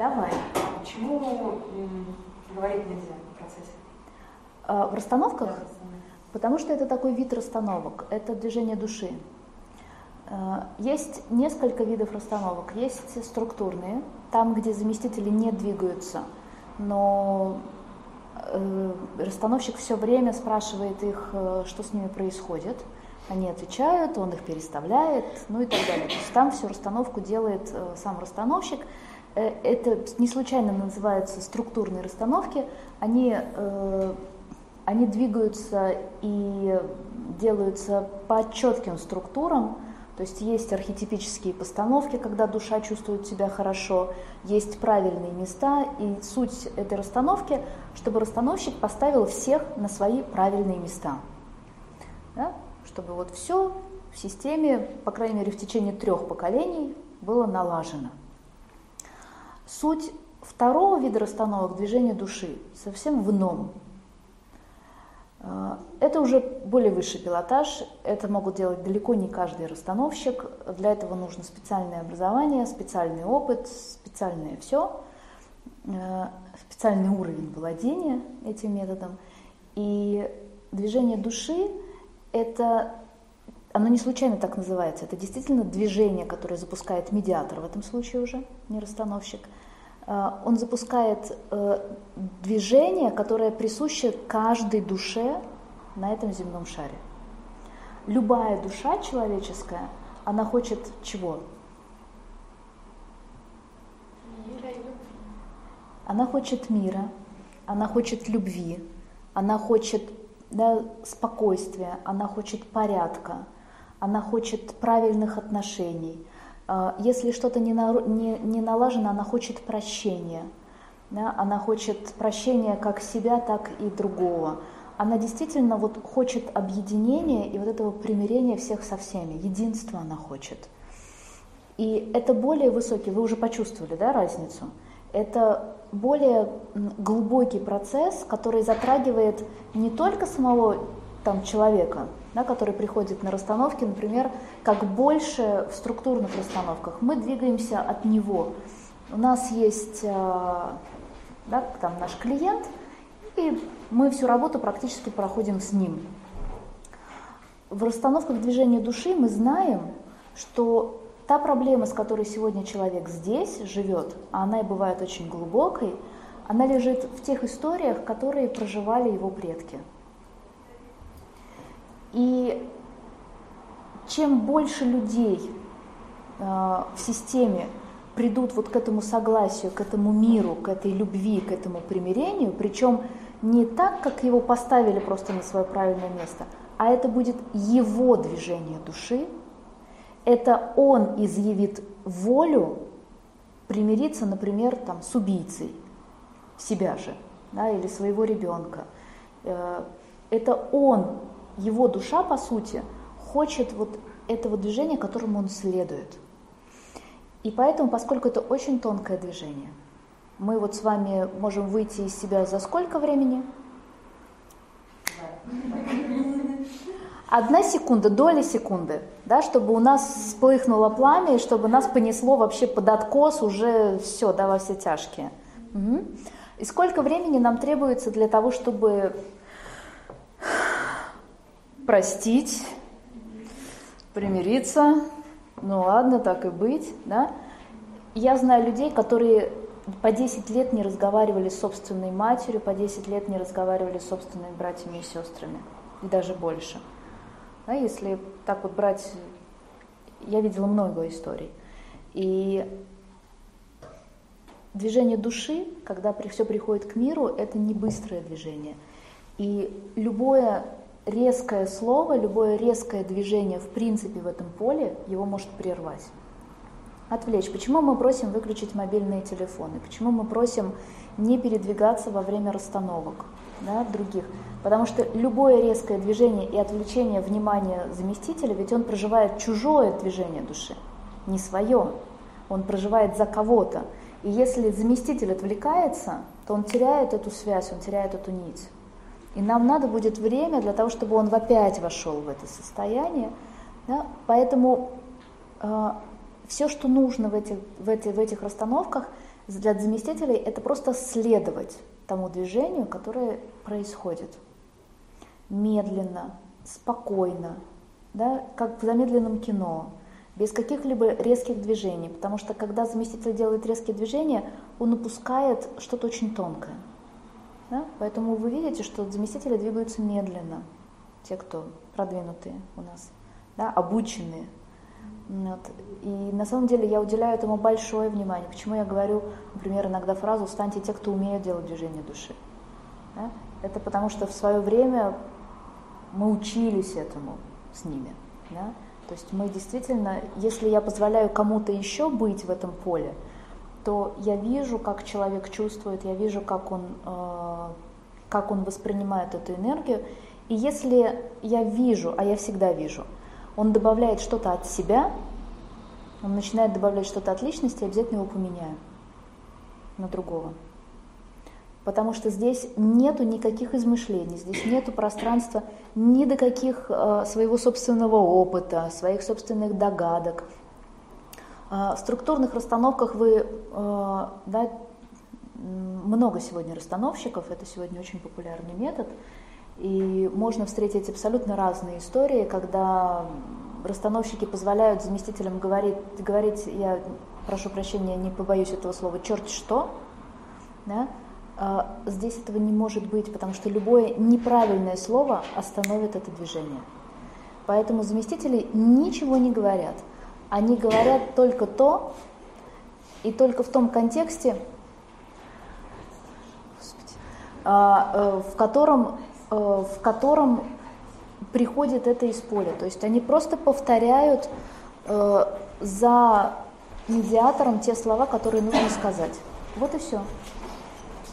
Давай. Почему говорить нельзя в процессе? А, в расстановках? Да. Потому что это такой вид расстановок, это движение души. А, Есть несколько видов расстановок. Есть структурные, там, где заместители не двигаются, но э, расстановщик все время спрашивает их, э, что с ними происходит. Они отвечают, он их переставляет, ну и так далее. То есть там всю расстановку делает э, сам расстановщик. Э, Это не случайно называются структурные расстановки. Они, э, они двигаются и делаются по четким структурам. То есть есть архетипические постановки, когда душа чувствует себя хорошо, есть правильные места, и суть этой расстановки, чтобы расстановщик поставил всех на свои правильные места. Да? Чтобы вот все в системе, по крайней мере в течение трех поколений, было налажено. Суть второго вида расстановок движения души совсем в ином. Э, Это уже более высший пилотаж, это могут делать далеко не каждый расстановщик, для этого нужно специальное образование, специальный опыт, специальное все, специальный уровень владения этим методом. И движение души – это, оно не случайно так называется, это действительно движение, которое запускает медиатор в этом случае уже, не расстановщик – он запускает движение, которое присуще каждой душе на этом земном шаре. Любая душа человеческая, она хочет чего? Она хочет мира, она хочет любви, она хочет да, спокойствия, она хочет порядка, она хочет правильных отношений. А, Если что-то не, на- не- не налажено, она хочет прощения. Да? Она хочет прощения как себя, так и другого. Она действительно вот хочет объединения и вот этого примирения всех со всеми. Единства она хочет. И это более высокий, вы уже почувствовали да, разницу? Это более глубокий процесс, который затрагивает не только самого там, человека, да, который приходит на расстановки, например, как больше в структурных расстановках. Мы двигаемся от него. У нас есть э, да, там наш клиент, и мы всю работу практически проходим с ним. В расстановках движения души мы знаем, что та проблема, с которой сегодня человек здесь живет, а она и бывает очень глубокой, она лежит в тех историях, которые проживали его предки. И чем больше людей э, в системе придут вот к этому согласию, к этому миру, к этой любви, к этому примирению, причем не так, как его поставили просто на свое правильное место, а это будет его движение души, это он изъявит волю примириться, например, там, с убийцей себя же, да, или своего ребенка. Э, Это он, его душа, по сути, хочет вот этого движения, которому он следует. И поэтому, поскольку это очень тонкое движение, мы вот с вами можем выйти из себя за сколько времени? Одна секунда, доля секунды, да, чтобы у нас вспыхнуло пламя, и чтобы нас понесло вообще под откос уже все, да, во все тяжкие. Мгм. И сколько времени нам требуется для того, чтобы простить, примириться, ну ладно, так и быть, да. Я знаю людей, которые по 10 лет не разговаривали с собственной матерью, по 10 лет не разговаривали с собственными братьями и сестрами, и даже больше. Да, если так вот брать, я видела много историй. И движение души, когда все приходит к миру, это не быстрое движение. И любое резкое слово, любое резкое движение в принципе в этом поле его может прервать. Отвлечь. Почему мы просим выключить мобильные телефоны? Почему мы просим не передвигаться во время расстановок да, других? Потому что любое резкое движение и отвлечение внимания заместителя, ведь он проживает чужое движение души, не свое. Он проживает за кого-то. И если заместитель отвлекается, то он теряет эту связь, он теряет эту нить. И нам надо будет время для того, чтобы он опять вошел в это состояние. Да? Поэтому э, Все, что нужно в этих, в, эти, в этих расстановках для заместителей, это просто следовать тому движению, которое происходит. Медленно, спокойно, да, как в замедленном кино, без каких-либо резких движений, потому что когда заместитель делает резкие движения, он упускает что-то очень тонкое. Да? Поэтому вы видите, что заместители двигаются медленно, те, кто продвинутые у нас, да, обученные. Вот. И на самом деле я уделяю этому большое внимание. Почему я говорю, например, иногда фразу «станьте те, кто умеют делать движение души». Да? Это потому что в свое время мы учились этому с ними. Да? То есть мы действительно, если я позволяю кому-то еще быть в этом поле, то я вижу, как человек чувствует, я вижу, как он, э, как он воспринимает эту энергию. И если я вижу, а я всегда вижу, он добавляет что-то от себя, он начинает добавлять что-то от личности, я обязательно его поменяю на другого. Потому что здесь нету никаких измышлений, здесь нету пространства ни до каких э, своего собственного опыта, своих собственных догадок. Э, в структурных расстановках вы, э, да, много сегодня расстановщиков, это сегодня очень популярный метод, и можно встретить абсолютно разные истории, когда расстановщики позволяют заместителям говорить, говорить я прошу прощения, не побоюсь этого слова, черт что, да, а, здесь этого не может быть, потому что любое неправильное слово остановит это движение. Поэтому заместители ничего не говорят. Они говорят только то, и только в том контексте, а, э, в котором, э, в котором приходит это из поля. То есть они просто повторяют э, за медиатором те слова, которые нужно сказать. Вот и все.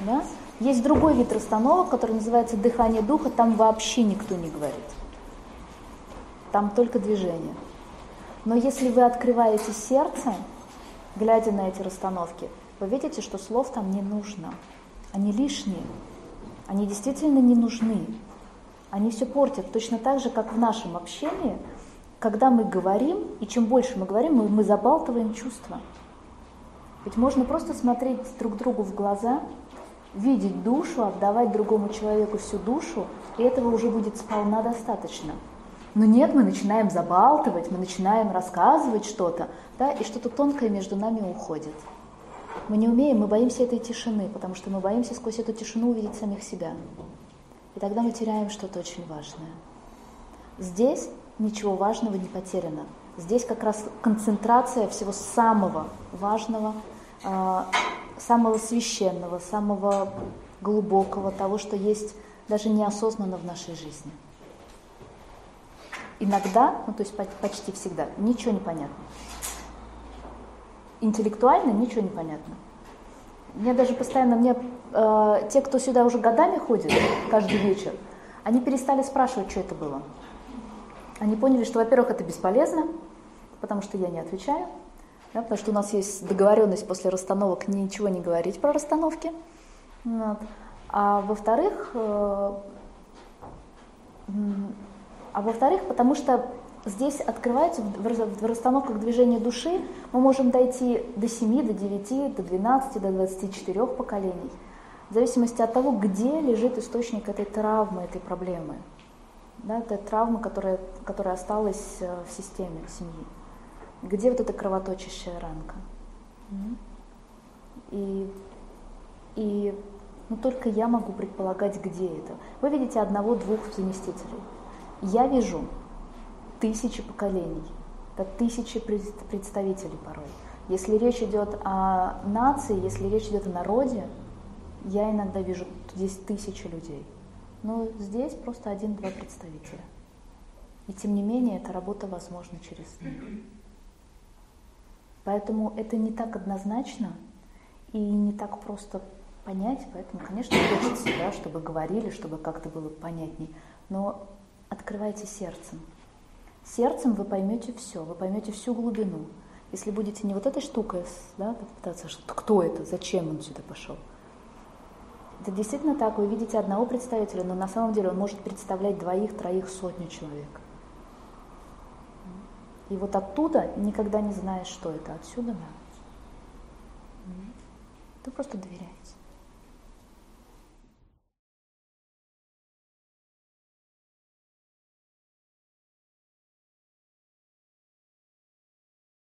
Да? Есть другой вид расстановок, который называется дыхание духа, там вообще никто не говорит. Там только движение. Но если вы открываете сердце, глядя на эти расстановки, вы видите, что слов там не нужно. Они лишние. Они действительно не нужны. Они все портят. Точно так же, как в нашем общении, когда мы говорим, и чем больше мы говорим, мы, мы забалтываем чувства. Ведь можно просто смотреть друг другу в глаза видеть душу, отдавать другому человеку всю душу, и этого уже будет сполна достаточно. Но нет, мы начинаем забалтывать, мы начинаем рассказывать что-то, да, и что-то тонкое между нами уходит. Мы не умеем, мы боимся этой тишины, потому что мы боимся сквозь эту тишину увидеть самих себя. И тогда мы теряем что-то очень важное. Здесь ничего важного не потеряно. Здесь как раз концентрация всего самого важного, а, самого священного, самого глубокого, того, что есть даже неосознанно в нашей жизни. Иногда, ну то есть почти всегда, ничего не понятно. Интеллектуально ничего не понятно. Мне даже постоянно, мне э, те, кто сюда уже годами ходит, каждый вечер, они перестали спрашивать, что это было. Они поняли, что, во-первых, это бесполезно, потому что я не отвечаю. Да, потому что у нас есть договоренность после расстановок ничего не говорить про расстановки. Вот. А во-вторых, э, а во-вторых, потому что здесь открывается в расстановках движения души, мы можем дойти до 7, до 9, до 12, до 24 поколений, в зависимости от того, где лежит источник этой травмы, этой проблемы. Да, это травма, которая, которая осталась э, в системе семьи. Где вот эта кровоточащая ранка? И, и ну, только я могу предполагать, где это. Вы видите одного-двух заместителей. Я вижу тысячи поколений, это тысячи представителей порой. Если речь идет о нации, если речь идет о народе, я иногда вижу здесь тысячи людей. Но здесь просто один-два представителя. И тем не менее, эта работа возможна через них. Поэтому это не так однозначно и не так просто понять, поэтому, конечно, хочется, да, чтобы говорили, чтобы как-то было понятней, но открывайте сердцем. Сердцем вы поймете все, вы поймете всю глубину. Если будете не вот этой штукой да, пытаться, что, кто это, зачем он сюда пошел. Это действительно так, вы видите одного представителя, но на самом деле он может представлять двоих, троих, сотню человек. И вот оттуда никогда не знаешь, что это. Отсюда да. Вы просто доверяете.